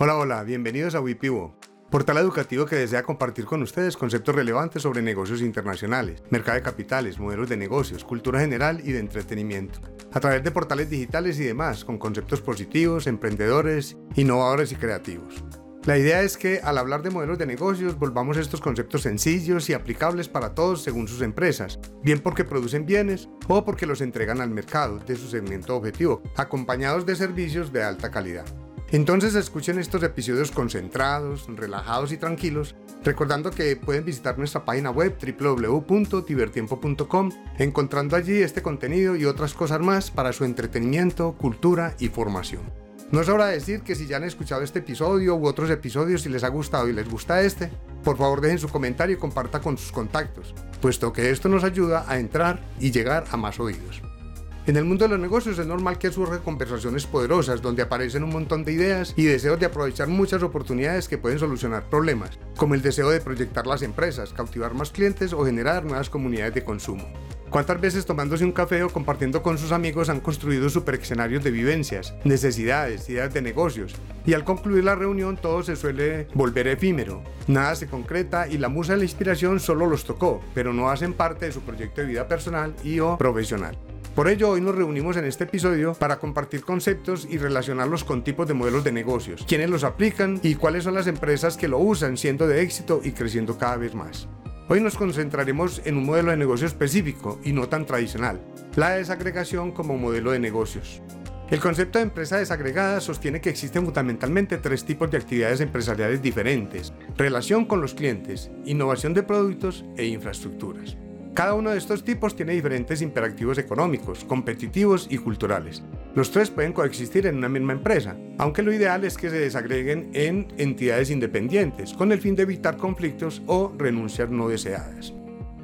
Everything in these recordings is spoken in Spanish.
Hola, hola, bienvenidos a Wipivo, portal educativo que desea compartir con ustedes conceptos relevantes sobre negocios internacionales, mercado de capitales, modelos de negocios, cultura general y de entretenimiento, a través de portales digitales y demás, con conceptos positivos, emprendedores, innovadores y creativos. La idea es que al hablar de modelos de negocios volvamos estos conceptos sencillos y aplicables para todos según sus empresas, bien porque producen bienes o porque los entregan al mercado de su segmento objetivo, acompañados de servicios de alta calidad. Entonces escuchen estos episodios concentrados, relajados y tranquilos, recordando que pueden visitar nuestra página web www.tivertiempo.com, encontrando allí este contenido y otras cosas más para su entretenimiento, cultura y formación. No sobra decir que si ya han escuchado este episodio u otros episodios y les ha gustado y les gusta este, por favor dejen su comentario y comparta con sus contactos, puesto que esto nos ayuda a entrar y llegar a más oídos. En el mundo de los negocios es normal que surjan conversaciones poderosas donde aparecen un montón de ideas y deseos de aprovechar muchas oportunidades que pueden solucionar problemas, como el deseo de proyectar las empresas, cautivar más clientes o generar nuevas comunidades de consumo. ¿Cuántas veces tomándose un café o compartiendo con sus amigos han construido super escenarios de vivencias, necesidades, ideas de negocios? Y al concluir la reunión todo se suele volver efímero. Nada se concreta y la musa de la inspiración solo los tocó, pero no hacen parte de su proyecto de vida personal y o profesional. Por ello, hoy nos reunimos en este episodio para compartir conceptos y relacionarlos con tipos de modelos de negocios, quiénes los aplican y cuáles son las empresas que lo usan siendo de éxito y creciendo cada vez más. Hoy nos concentraremos en un modelo de negocio específico y no tan tradicional, la desagregación como modelo de negocios. El concepto de empresa desagregada sostiene que existen fundamentalmente tres tipos de actividades empresariales diferentes, relación con los clientes, innovación de productos e infraestructuras. Cada uno de estos tipos tiene diferentes imperativos económicos, competitivos y culturales. Los tres pueden coexistir en una misma empresa, aunque lo ideal es que se desagreguen en entidades independientes, con el fin de evitar conflictos o renuncias no deseadas.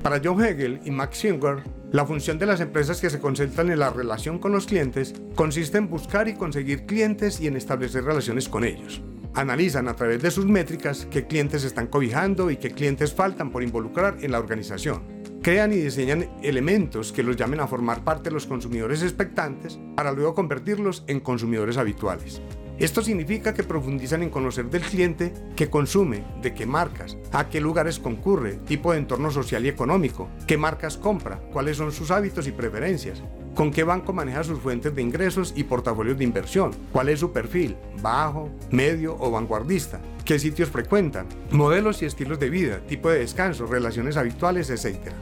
Para John Hegel y Max Singer, la función de las empresas que se concentran en la relación con los clientes consiste en buscar y conseguir clientes y en establecer relaciones con ellos. Analizan a través de sus métricas qué clientes están cobijando y qué clientes faltan por involucrar en la organización crean y diseñan elementos que los llamen a formar parte de los consumidores expectantes para luego convertirlos en consumidores habituales. Esto significa que profundizan en conocer del cliente qué consume, de qué marcas, a qué lugares concurre, tipo de entorno social y económico, qué marcas compra, cuáles son sus hábitos y preferencias, con qué banco maneja sus fuentes de ingresos y portafolios de inversión, cuál es su perfil, bajo, medio o vanguardista, qué sitios frecuentan, modelos y estilos de vida, tipo de descanso, relaciones habituales, etc.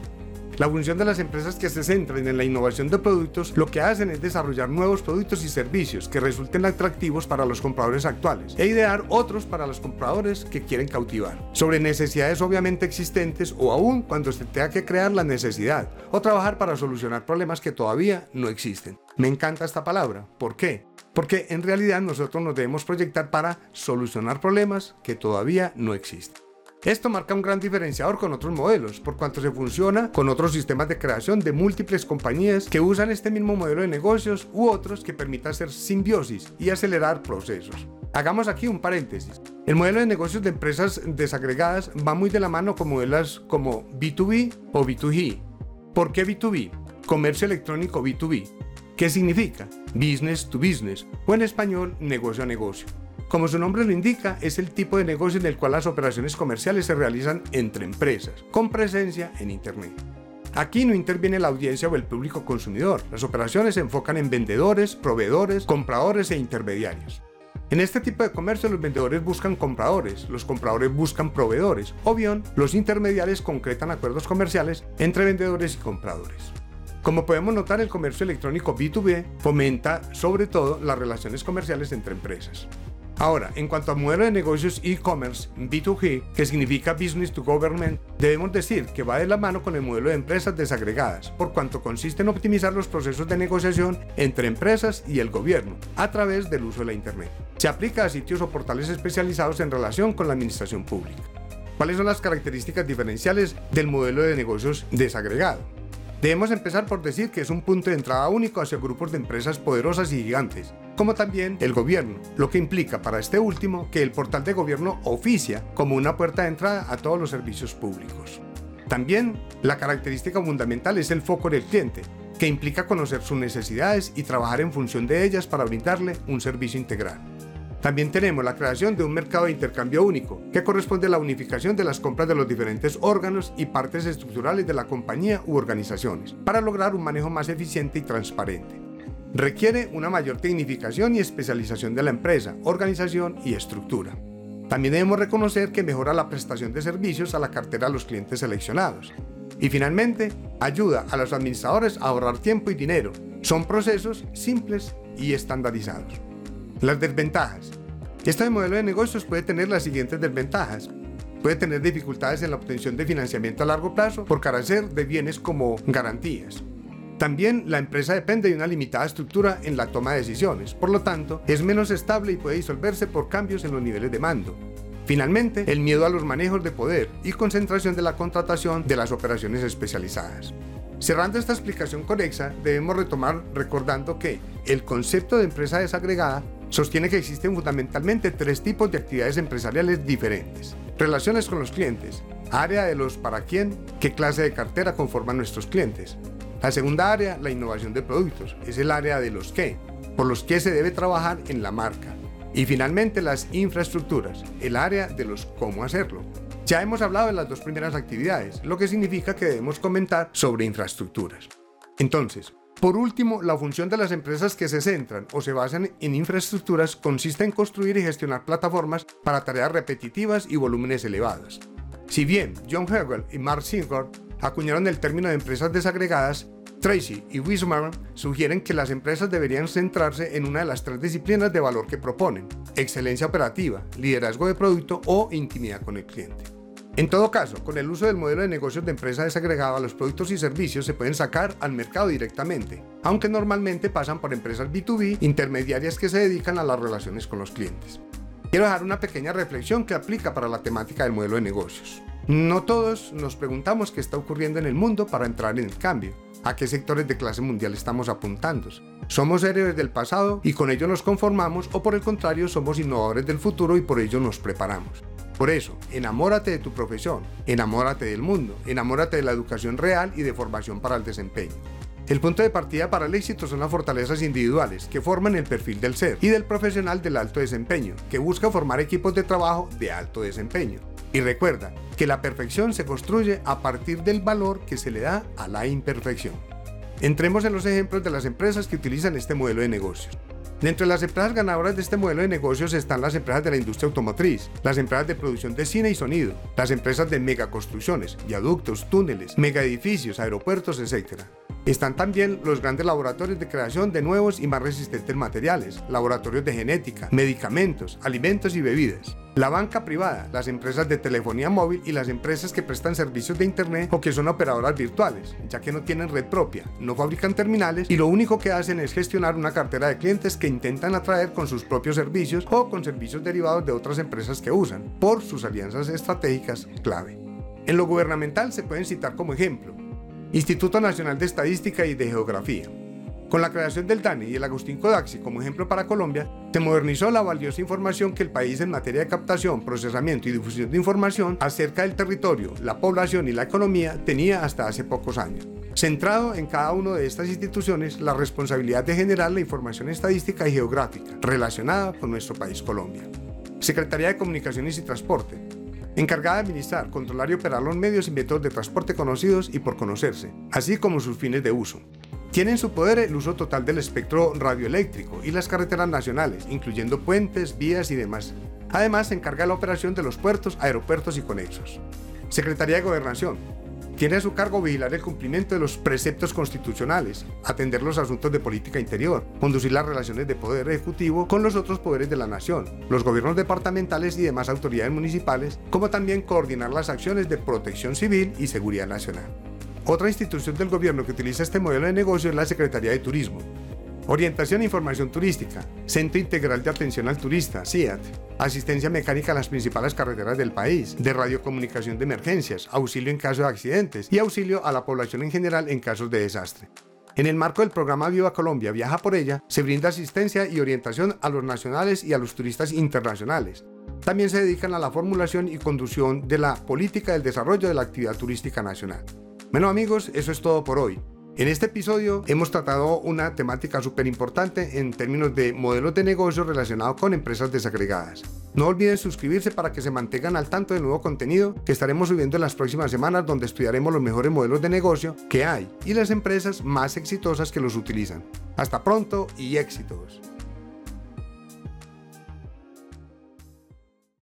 La función de las empresas que se centran en la innovación de productos lo que hacen es desarrollar nuevos productos y servicios que resulten atractivos para los compradores actuales e idear otros para los compradores que quieren cautivar, sobre necesidades obviamente existentes o aún cuando se tenga que crear la necesidad o trabajar para solucionar problemas que todavía no existen. Me encanta esta palabra. ¿Por qué? Porque en realidad nosotros nos debemos proyectar para solucionar problemas que todavía no existen. Esto marca un gran diferenciador con otros modelos, por cuanto se funciona con otros sistemas de creación de múltiples compañías que usan este mismo modelo de negocios u otros que permita hacer simbiosis y acelerar procesos. Hagamos aquí un paréntesis. El modelo de negocios de empresas desagregadas va muy de la mano con modelos como B2B o B2G. ¿Por qué B2B? Comercio electrónico B2B. ¿Qué significa? Business to business o en español negocio a negocio. Como su nombre lo indica, es el tipo de negocio en el cual las operaciones comerciales se realizan entre empresas, con presencia en Internet. Aquí no interviene la audiencia o el público consumidor. Las operaciones se enfocan en vendedores, proveedores, compradores e intermediarios. En este tipo de comercio los vendedores buscan compradores, los compradores buscan proveedores, o bien los intermediarios concretan acuerdos comerciales entre vendedores y compradores. Como podemos notar, el comercio electrónico B2B fomenta sobre todo las relaciones comerciales entre empresas. Ahora, en cuanto a modelo de negocios e-commerce B2G, que significa Business to Government, debemos decir que va de la mano con el modelo de empresas desagregadas, por cuanto consiste en optimizar los procesos de negociación entre empresas y el gobierno a través del uso de la Internet. Se aplica a sitios o portales especializados en relación con la administración pública. ¿Cuáles son las características diferenciales del modelo de negocios desagregado? Debemos empezar por decir que es un punto de entrada único hacia grupos de empresas poderosas y gigantes, como también el gobierno, lo que implica para este último que el portal de gobierno oficia como una puerta de entrada a todos los servicios públicos. También la característica fundamental es el foco del cliente, que implica conocer sus necesidades y trabajar en función de ellas para brindarle un servicio integral. También tenemos la creación de un mercado de intercambio único, que corresponde a la unificación de las compras de los diferentes órganos y partes estructurales de la compañía u organizaciones, para lograr un manejo más eficiente y transparente. Requiere una mayor tecnificación y especialización de la empresa, organización y estructura. También debemos reconocer que mejora la prestación de servicios a la cartera de los clientes seleccionados. Y finalmente, ayuda a los administradores a ahorrar tiempo y dinero. Son procesos simples y estandarizados. Las desventajas. Este modelo de negocios puede tener las siguientes desventajas. Puede tener dificultades en la obtención de financiamiento a largo plazo por carecer de bienes como garantías. También la empresa depende de una limitada estructura en la toma de decisiones, por lo tanto es menos estable y puede disolverse por cambios en los niveles de mando. Finalmente, el miedo a los manejos de poder y concentración de la contratación de las operaciones especializadas. Cerrando esta explicación conexa, debemos retomar recordando que el concepto de empresa desagregada sostiene que existen fundamentalmente tres tipos de actividades empresariales diferentes. Relaciones con los clientes, área de los para quién, qué clase de cartera conforman nuestros clientes. La segunda área, la innovación de productos, es el área de los qué, por los que se debe trabajar en la marca. Y finalmente las infraestructuras, el área de los cómo hacerlo. Ya hemos hablado de las dos primeras actividades, lo que significa que debemos comentar sobre infraestructuras. Entonces, por último, la función de las empresas que se centran o se basan en infraestructuras consiste en construir y gestionar plataformas para tareas repetitivas y volúmenes elevados. Si bien John Hegel y Mark Singer acuñaron el término de empresas desagregadas, Tracy y Wismar sugieren que las empresas deberían centrarse en una de las tres disciplinas de valor que proponen, excelencia operativa, liderazgo de producto o intimidad con el cliente. En todo caso, con el uso del modelo de negocios de empresa desagregada, los productos y servicios se pueden sacar al mercado directamente, aunque normalmente pasan por empresas B2B intermediarias que se dedican a las relaciones con los clientes. Quiero dejar una pequeña reflexión que aplica para la temática del modelo de negocios. No todos nos preguntamos qué está ocurriendo en el mundo para entrar en el cambio, a qué sectores de clase mundial estamos apuntando. Somos héroes del pasado y con ello nos conformamos o por el contrario somos innovadores del futuro y por ello nos preparamos. Por eso, enamórate de tu profesión, enamórate del mundo, enamórate de la educación real y de formación para el desempeño. El punto de partida para el éxito son las fortalezas individuales que forman el perfil del ser y del profesional del alto desempeño, que busca formar equipos de trabajo de alto desempeño. Y recuerda que la perfección se construye a partir del valor que se le da a la imperfección. Entremos en los ejemplos de las empresas que utilizan este modelo de negocios. Dentro de las empresas ganadoras de este modelo de negocios están las empresas de la industria automotriz, las empresas de producción de cine y sonido, las empresas de megaconstrucciones, viaductos, túneles, megaedificios, aeropuertos, etc. Están también los grandes laboratorios de creación de nuevos y más resistentes materiales, laboratorios de genética, medicamentos, alimentos y bebidas. La banca privada, las empresas de telefonía móvil y las empresas que prestan servicios de Internet o que son operadoras virtuales, ya que no tienen red propia, no fabrican terminales y lo único que hacen es gestionar una cartera de clientes que intentan atraer con sus propios servicios o con servicios derivados de otras empresas que usan, por sus alianzas estratégicas clave. En lo gubernamental se pueden citar como ejemplo Instituto Nacional de Estadística y de Geografía, con la creación del DANE y el Agustín Codaxi como ejemplo para Colombia, se modernizó la valiosa información que el país en materia de captación, procesamiento y difusión de información acerca del territorio, la población y la economía tenía hasta hace pocos años. Centrado en cada una de estas instituciones la responsabilidad de generar la información estadística y geográfica relacionada con nuestro país Colombia. Secretaría de Comunicaciones y Transporte, encargada de administrar, controlar y operar los medios y métodos de transporte conocidos y por conocerse, así como sus fines de uso. Tiene en su poder el uso total del espectro radioeléctrico y las carreteras nacionales, incluyendo puentes, vías y demás. Además, se encarga de la operación de los puertos, aeropuertos y conexos. Secretaría de Gobernación. Tiene a su cargo vigilar el cumplimiento de los preceptos constitucionales, atender los asuntos de política interior, conducir las relaciones de poder ejecutivo con los otros poderes de la nación, los gobiernos departamentales y demás autoridades municipales, como también coordinar las acciones de protección civil y seguridad nacional. Otra institución del gobierno que utiliza este modelo de negocio es la Secretaría de Turismo. Orientación e Información Turística, Centro Integral de Atención al Turista, CIAT, asistencia mecánica a las principales carreteras del país, de radiocomunicación de emergencias, auxilio en caso de accidentes y auxilio a la población en general en casos de desastre. En el marco del programa Viva Colombia Viaja por ella, se brinda asistencia y orientación a los nacionales y a los turistas internacionales. También se dedican a la formulación y conducción de la política del desarrollo de la actividad turística nacional. Bueno amigos, eso es todo por hoy. En este episodio hemos tratado una temática súper importante en términos de modelos de negocio relacionados con empresas desagregadas. No olviden suscribirse para que se mantengan al tanto del nuevo contenido que estaremos subiendo en las próximas semanas donde estudiaremos los mejores modelos de negocio que hay y las empresas más exitosas que los utilizan. Hasta pronto y éxitos.